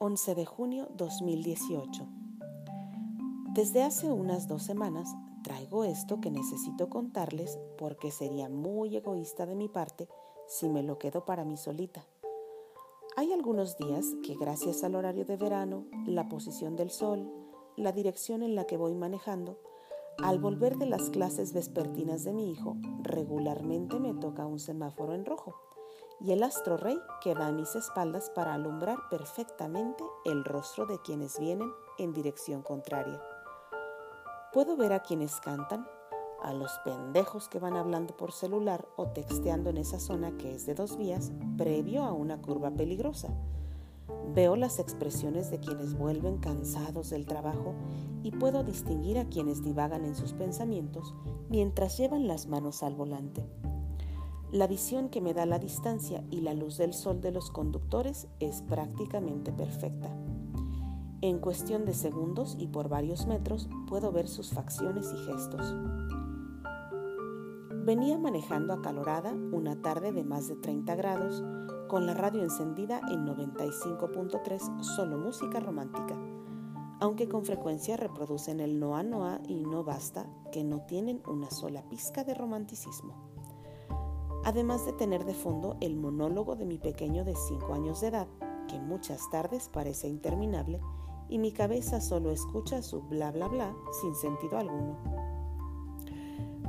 11 de junio 2018. Desde hace unas dos semanas traigo esto que necesito contarles porque sería muy egoísta de mi parte si me lo quedo para mí solita. Hay algunos días que gracias al horario de verano, la posición del sol, la dirección en la que voy manejando, al volver de las clases vespertinas de mi hijo, regularmente me toca un semáforo en rojo y el astro rey queda a mis espaldas para alumbrar perfectamente el rostro de quienes vienen en dirección contraria. Puedo ver a quienes cantan, a los pendejos que van hablando por celular o texteando en esa zona que es de dos vías previo a una curva peligrosa. Veo las expresiones de quienes vuelven cansados del trabajo y puedo distinguir a quienes divagan en sus pensamientos mientras llevan las manos al volante. La visión que me da la distancia y la luz del sol de los conductores es prácticamente perfecta. En cuestión de segundos y por varios metros puedo ver sus facciones y gestos. Venía manejando acalorada una tarde de más de 30 grados, con la radio encendida en 95.3 solo música romántica, aunque con frecuencia reproducen el Noa Noa y No Basta, que no tienen una sola pizca de romanticismo además de tener de fondo el monólogo de mi pequeño de 5 años de edad, que muchas tardes parece interminable y mi cabeza solo escucha su bla bla bla sin sentido alguno.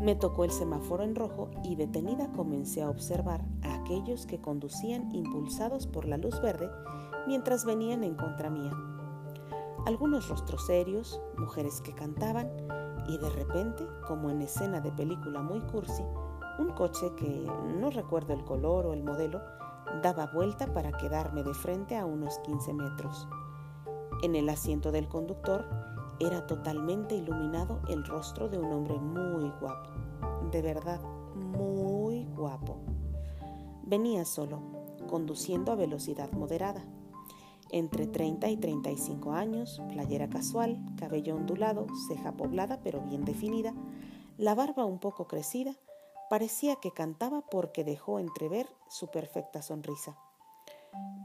Me tocó el semáforo en rojo y detenida comencé a observar a aquellos que conducían impulsados por la luz verde mientras venían en contra mía. Algunos rostros serios, mujeres que cantaban y de repente, como en escena de película muy cursi, un coche que no recuerdo el color o el modelo daba vuelta para quedarme de frente a unos 15 metros. En el asiento del conductor era totalmente iluminado el rostro de un hombre muy guapo, de verdad, muy guapo. Venía solo, conduciendo a velocidad moderada. Entre 30 y 35 años, playera casual, cabello ondulado, ceja poblada pero bien definida, la barba un poco crecida Parecía que cantaba porque dejó entrever su perfecta sonrisa.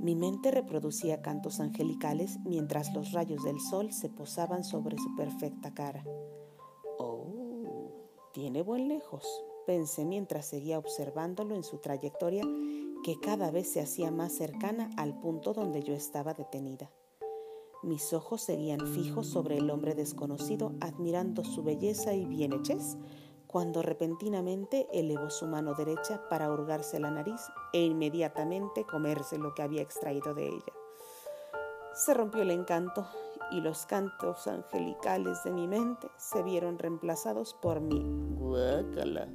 Mi mente reproducía cantos angelicales mientras los rayos del sol se posaban sobre su perfecta cara. Oh, tiene buen lejos, pensé mientras seguía observándolo en su trayectoria que cada vez se hacía más cercana al punto donde yo estaba detenida. Mis ojos seguían fijos sobre el hombre desconocido, admirando su belleza y bienhechez, cuando repentinamente elevó su mano derecha para hurgarse la nariz e inmediatamente comerse lo que había extraído de ella. Se rompió el encanto y los cantos angelicales de mi mente se vieron reemplazados por mi guácala.